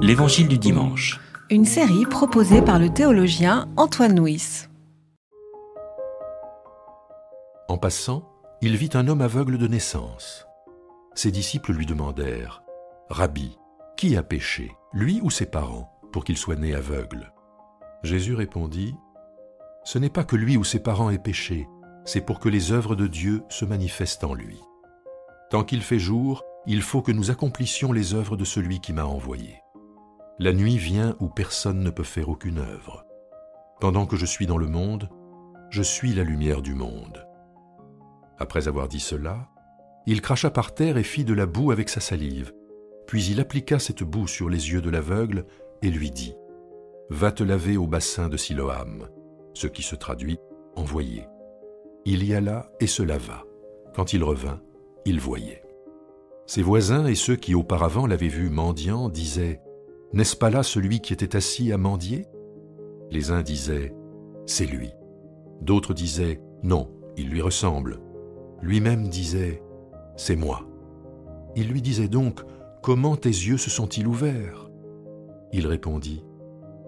L'Évangile du dimanche. Une série proposée par le théologien Antoine Nuis. En passant, il vit un homme aveugle de naissance. Ses disciples lui demandèrent Rabbi, qui a péché, lui ou ses parents, pour qu'il soit né aveugle? Jésus répondit Ce n'est pas que lui ou ses parents aient péché, c'est pour que les œuvres de Dieu se manifestent en lui. Tant qu'il fait jour, il faut que nous accomplissions les œuvres de celui qui m'a envoyé. La nuit vient où personne ne peut faire aucune œuvre. Pendant que je suis dans le monde, je suis la lumière du monde. Après avoir dit cela, il cracha par terre et fit de la boue avec sa salive. Puis il appliqua cette boue sur les yeux de l'aveugle et lui dit Va te laver au bassin de Siloam, ce qui se traduit envoyé. Il y alla et se lava. Quand il revint, il voyait. Ses voisins et ceux qui auparavant l'avaient vu mendiant disaient N'est-ce pas là celui qui était assis à mendier? Les uns disaient C'est lui. D'autres disaient Non, il lui ressemble. Lui-même disait C'est moi. Il lui disait donc Comment tes yeux se sont-ils ouverts? Il répondit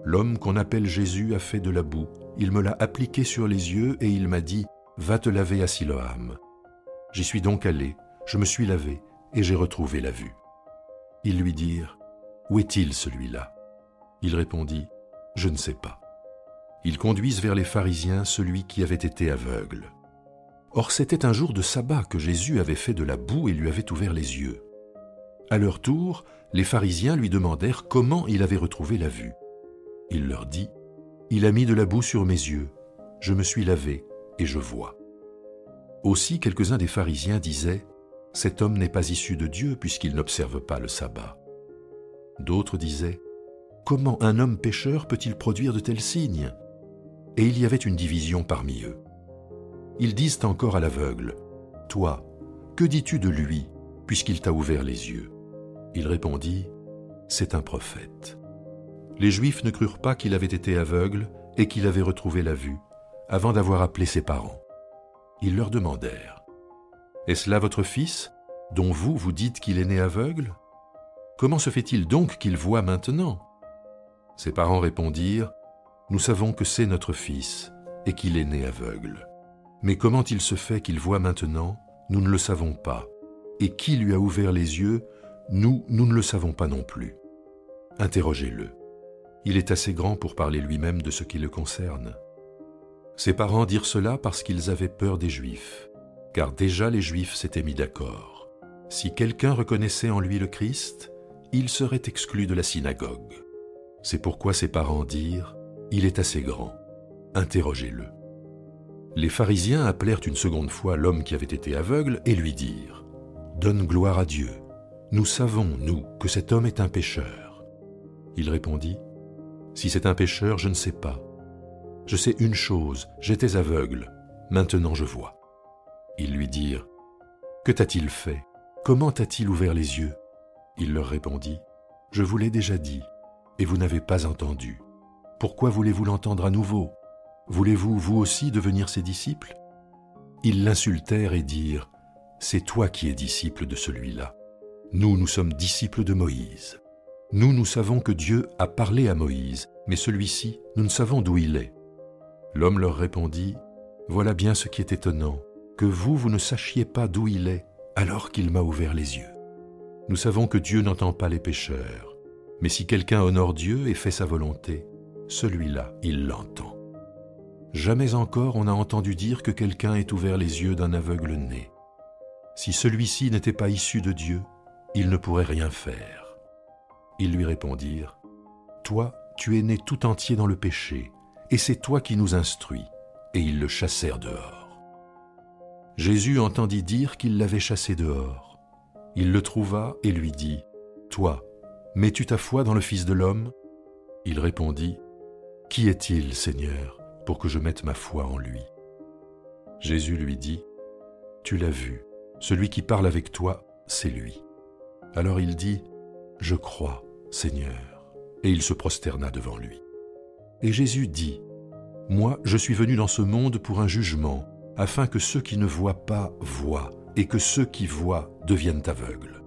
L'homme qu'on appelle Jésus a fait de la boue, il me l'a appliqué sur les yeux et il m'a dit Va te laver à Siloam. J'y suis donc allé, je me suis lavé, et j'ai retrouvé la vue. Ils lui dirent, Où est-il celui-là? Il répondit, Je ne sais pas. Ils conduisent vers les pharisiens celui qui avait été aveugle. Or c'était un jour de sabbat que Jésus avait fait de la boue et lui avait ouvert les yeux. À leur tour, les pharisiens lui demandèrent comment il avait retrouvé la vue. Il leur dit, Il a mis de la boue sur mes yeux, je me suis lavé et je vois. Aussi quelques-uns des pharisiens disaient, cet homme n'est pas issu de Dieu puisqu'il n'observe pas le sabbat. D'autres disaient, Comment un homme pécheur peut-il produire de tels signes? Et il y avait une division parmi eux. Ils disent encore à l'aveugle, Toi, que dis-tu de lui, puisqu'il t'a ouvert les yeux? Il répondit, C'est un prophète. Les Juifs ne crurent pas qu'il avait été aveugle et qu'il avait retrouvé la vue, avant d'avoir appelé ses parents. Ils leur demandèrent, est-ce là votre fils, dont vous vous dites qu'il est né aveugle? Comment se fait-il donc qu'il voit maintenant? Ses parents répondirent, Nous savons que c'est notre fils et qu'il est né aveugle. Mais comment il se fait qu'il voit maintenant Nous ne le savons pas. Et qui lui a ouvert les yeux Nous, nous ne le savons pas non plus. Interrogez-le. Il est assez grand pour parler lui-même de ce qui le concerne. Ses parents dirent cela parce qu'ils avaient peur des Juifs car déjà les Juifs s'étaient mis d'accord. Si quelqu'un reconnaissait en lui le Christ, il serait exclu de la synagogue. C'est pourquoi ses parents dirent, Il est assez grand, interrogez-le. Les pharisiens appelèrent une seconde fois l'homme qui avait été aveugle et lui dirent, Donne gloire à Dieu. Nous savons, nous, que cet homme est un pécheur. Il répondit, Si c'est un pécheur, je ne sais pas. Je sais une chose, j'étais aveugle, maintenant je vois. Ils lui dirent, Que t'a-t-il fait? Comment t'a-t-il ouvert les yeux? Il leur répondit, Je vous l'ai déjà dit, et vous n'avez pas entendu. Pourquoi voulez-vous l'entendre à nouveau? Voulez-vous, vous aussi, devenir ses disciples? Ils l'insultèrent et dirent, C'est toi qui es disciple de celui-là. Nous, nous sommes disciples de Moïse. Nous, nous savons que Dieu a parlé à Moïse, mais celui-ci, nous ne savons d'où il est. L'homme leur répondit, Voilà bien ce qui est étonnant que vous, vous ne sachiez pas d'où il est alors qu'il m'a ouvert les yeux. Nous savons que Dieu n'entend pas les pécheurs, mais si quelqu'un honore Dieu et fait sa volonté, celui-là, il l'entend. Jamais encore on n'a entendu dire que quelqu'un ait ouvert les yeux d'un aveugle né. Si celui-ci n'était pas issu de Dieu, il ne pourrait rien faire. Ils lui répondirent, Toi, tu es né tout entier dans le péché, et c'est toi qui nous instruis. Et ils le chassèrent dehors. Jésus entendit dire qu'il l'avait chassé dehors. Il le trouva et lui dit, Toi, mets-tu ta foi dans le Fils de l'homme? Il répondit, Qui est-il, Seigneur, pour que je mette ma foi en lui? Jésus lui dit, Tu l'as vu, celui qui parle avec toi, c'est lui. Alors il dit, Je crois, Seigneur, et il se prosterna devant lui. Et Jésus dit, Moi, je suis venu dans ce monde pour un jugement afin que ceux qui ne voient pas voient, et que ceux qui voient deviennent aveugles.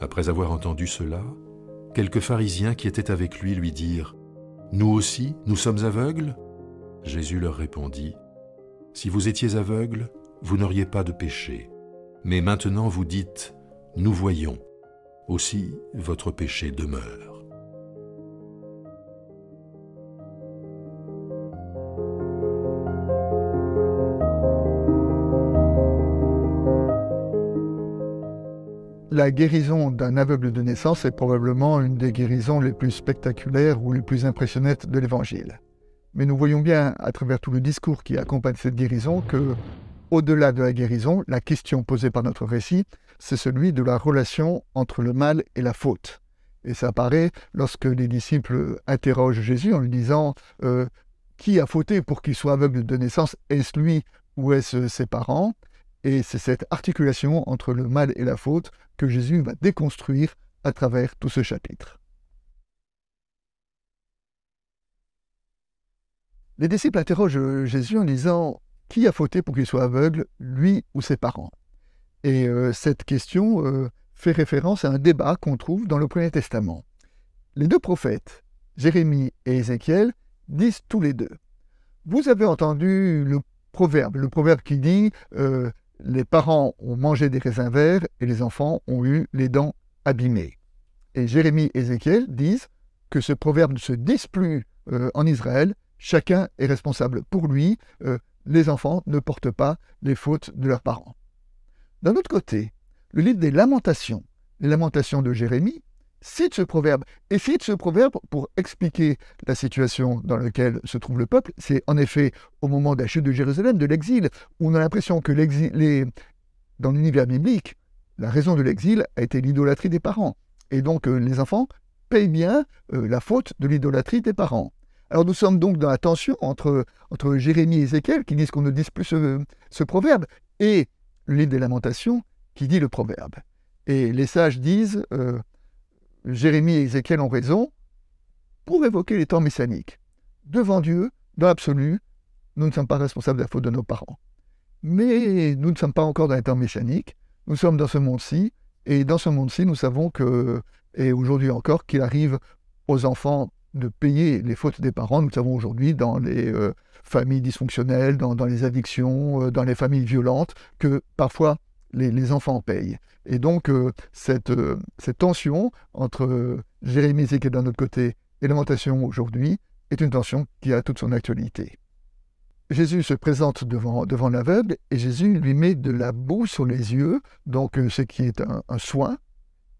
Après avoir entendu cela, Quelques pharisiens qui étaient avec lui lui dirent, Nous aussi, nous sommes aveugles? Jésus leur répondit, Si vous étiez aveugles, vous n'auriez pas de péché. Mais maintenant vous dites, Nous voyons. Aussi votre péché demeure. La guérison d'un aveugle de naissance est probablement une des guérisons les plus spectaculaires ou les plus impressionnantes de l'Évangile. Mais nous voyons bien, à travers tout le discours qui accompagne cette guérison, que, au-delà de la guérison, la question posée par notre récit, c'est celui de la relation entre le mal et la faute. Et ça apparaît lorsque les disciples interrogent Jésus en lui disant euh, Qui a fauté pour qu'il soit aveugle de naissance? Est-ce lui ou est-ce ses parents? Et c'est cette articulation entre le mal et la faute que Jésus va déconstruire à travers tout ce chapitre. Les disciples interrogent Jésus en disant Qui a fauté pour qu'il soit aveugle, lui ou ses parents? Et euh, cette question euh, fait référence à un débat qu'on trouve dans le Premier Testament. Les deux prophètes, Jérémie et Ézéchiel, disent tous les deux Vous avez entendu le proverbe, le proverbe qui dit euh, les parents ont mangé des raisins verts et les enfants ont eu les dents abîmées. Et Jérémie et Ézéchiel disent que ce proverbe ne se dise plus euh, en Israël, chacun est responsable pour lui, euh, les enfants ne portent pas les fautes de leurs parents. D'un autre côté, le livre des lamentations, les lamentations de Jérémie, cite ce proverbe. Et cite ce proverbe pour expliquer la situation dans laquelle se trouve le peuple. C'est en effet au moment de la chute de Jérusalem, de l'exil, où on a l'impression que l'exil, dans l'univers biblique, la raison de l'exil a été l'idolâtrie des parents. Et donc euh, les enfants payent bien euh, la faute de l'idolâtrie des parents. Alors nous sommes donc dans la tension entre, entre Jérémie et Ézéchiel qui disent qu'on ne dise plus ce, proverbe et le livre des lamentations qui dit le proverbe. Et les sages disent, euh, Jérémie et Ézéchiel ont raison pour évoquer les temps messianiques. Devant Dieu, dans l'absolu, nous ne sommes pas responsables de la faute de nos parents. Mais nous ne sommes pas encore dans les temps messianiques, nous sommes dans ce monde-ci, et dans ce monde-ci, nous savons que, et aujourd'hui encore, qu'il arrive aux enfants de payer les fautes des parents. Nous savons aujourd'hui dans les euh, familles dysfonctionnelles, dans, les addictions, euh, dans les familles violentes, que parfois les, enfants payent. Et donc, euh, cette, euh, cette, tension entre euh, Jérémie qui est d'un autre côté et l'alimentation aujourd'hui est une tension qui a toute son actualité. Jésus se présente devant, devant l'aveugle et Jésus lui met de la boue sur les yeux, donc ce qui est un, soin.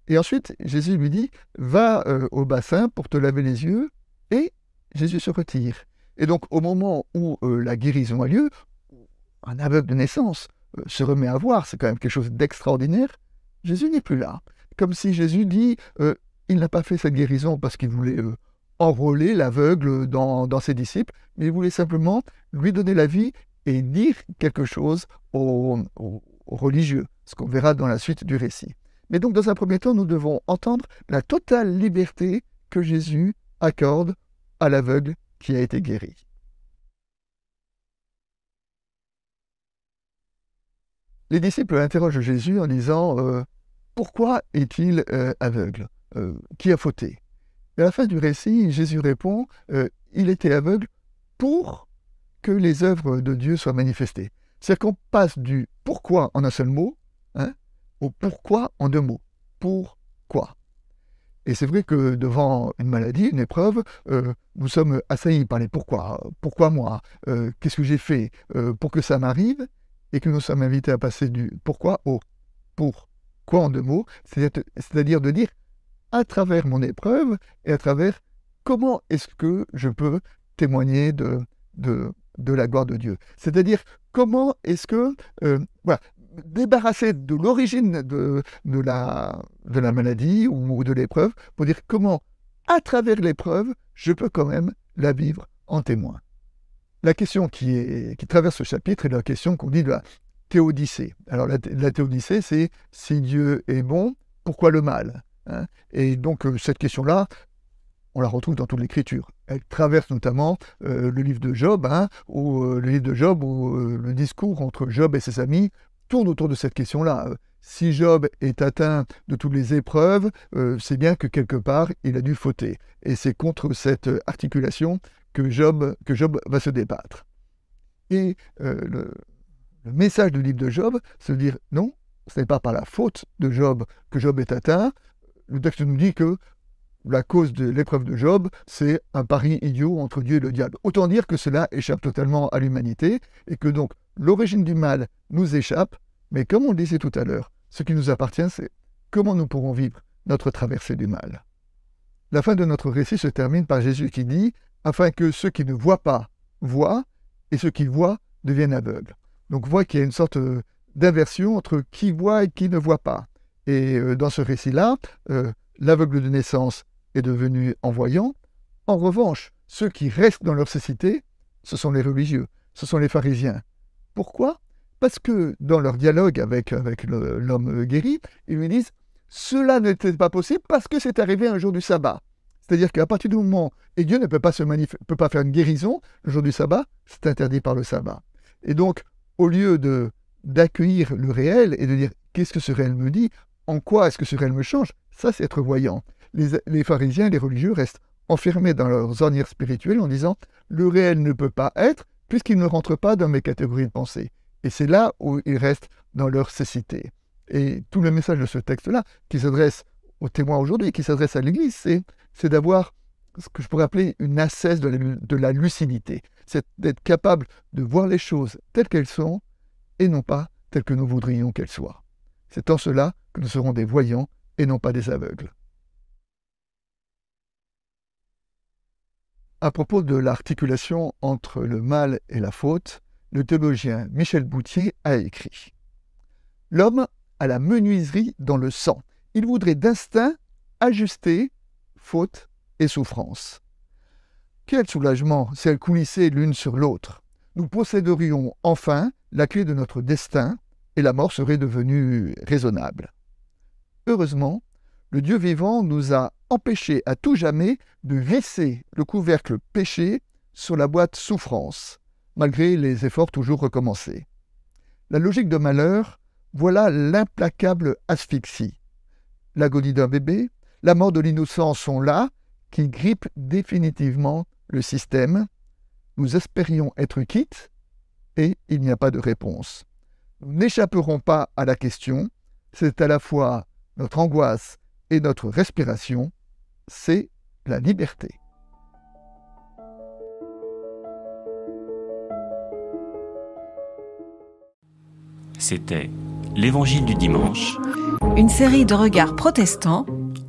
Et ensuite, Jésus lui dit Va au bassin pour te laver les yeux, et Jésus se retire. Et donc, au moment où la guérison a lieu, un aveugle de naissance se remet à voir, c'est quand même quelque chose d'extraordinaire, Jésus n'est plus là. Comme si Jésus dit, euh, il n'a pas fait cette guérison parce qu'il voulait euh, enrôler l'aveugle dans, ses disciples, mais il voulait simplement lui donner la vie et dire quelque chose aux, aux religieux, ce qu'on verra dans la suite du récit. Mais donc, dans un premier temps, nous devons entendre la totale liberté que Jésus accorde à l'aveugle qui a été guéri. Les disciples interrogent Jésus en disant euh, Pourquoi est-il euh, aveugle? Euh, Qui a fauté? Et à la fin du récit, Jésus répond Il était aveugle pour que les œuvres de Dieu soient manifestées. C'est-à-dire qu'on passe du pourquoi en un seul mot hein, au pourquoi en deux mots. Pourquoi? Et c'est vrai que devant une maladie, une épreuve, nous sommes assaillis par les pourquoi. Pourquoi moi? Qu'est-ce que j'ai fait pour que ça m'arrive? Et que nous sommes invités à passer du pourquoi au pourquoi en deux mots, c'est-à-dire de dire à travers mon épreuve et à travers comment est-ce que je peux témoigner de, de, la gloire de Dieu. C'est-à-dire comment est-ce que, euh, voilà, débarrasser de l'origine de, de, la, de la maladie ou de l'épreuve pour dire comment, à travers l'épreuve, je peux quand même la vivre en témoin. La question qui, traverse ce chapitre est la question qu'on dit de la théodicée. Alors la, théodicée, c'est si Dieu est bon, pourquoi le mal hein? Et donc euh, cette question-là, on la retrouve dans toute l'Écriture. Elle traverse notamment euh, le livre de Job, hein, euh, le livre de Job, ou le discours entre Job et ses amis, tourne autour de cette question-là. Si Job est atteint de toutes les épreuves, c'est bien que quelque part, il a dû fauter. Et c'est contre cette articulation que Job, que Job va se débattre. Et le, le message du livre de Job, c'est de dire non, ce n'est pas par la faute de Job que Job est atteint. Le texte nous dit que la cause de l'épreuve de Job, c'est un pari idiot entre Dieu et le diable. Autant dire que cela échappe totalement à l'humanité et que donc l'origine du mal nous échappe, mais comme on le disait tout à l'heure, ce qui nous appartient, c'est comment nous pourrons vivre notre traversée du mal. La fin de notre récit se termine par Jésus qui dit afin que ceux qui ne voient pas voient et ceux qui voient deviennent aveugles. Donc on voit qu'il y a une sorte euh, d'inversion entre qui voit et qui ne voit pas. Et euh, dans ce récit-là, euh, l'aveugle de naissance est devenu en voyant. En revanche, ceux qui restent dans leur cécité, ce sont les religieux, ce sont les pharisiens. Pourquoi? Parce que dans leur dialogue avec, avec l'homme guéri, ils lui disent cela n'était pas possible parce que c'est arrivé un jour du sabbat. C'est-à-dire qu'à partir du moment, et Dieu ne peut pas, se peut pas faire une guérison le jour du sabbat, c'est interdit par le sabbat. Et donc, au lieu de d'accueillir le réel et de dire qu'est-ce que ce réel me dit, en quoi est-ce que ce réel me change, ça c'est être voyant. Les, pharisiens, les religieux restent enfermés dans leurs ornières spirituelles en disant le réel ne peut pas être puisqu'il ne rentre pas dans mes catégories de pensée. Et c'est là où ils restent dans leur cécité. Et tout le message de ce texte-là, qui s'adresse aux témoins aujourd'hui, qui s'adresse à l'Église, c'est d'avoir ce que je pourrais appeler une assesse de la, lucidité. C'est d'être capable de voir les choses telles qu'elles sont et non pas telles que nous voudrions qu'elles soient. C'est en cela que nous serons des voyants et non pas des aveugles. À propos de l'articulation entre le mal et la faute, le théologien Michel Boutier a écrit L'homme a la menuiserie dans le sang. Il voudrait d'instinct ajuster faute et souffrance. Quel soulagement si elles coulissaient l'une sur l'autre. Nous posséderions enfin la clé de notre destin et la mort serait devenue raisonnable. Heureusement, le Dieu vivant nous a empêchés à tout jamais de visser le couvercle péché sur la boîte souffrance, malgré les efforts toujours recommencés. La logique de malheur, voilà l'implacable asphyxie. L'agonie d'un bébé, la mort de l'innocent sont là, qui grippe définitivement le système. Nous espérions être quittes et il n'y a pas de réponse. Nous n'échapperons pas à la question, c'est à la fois notre angoisse et notre respiration, c'est la liberté. C'était L'Évangile du dimanche, une série de regards protestants,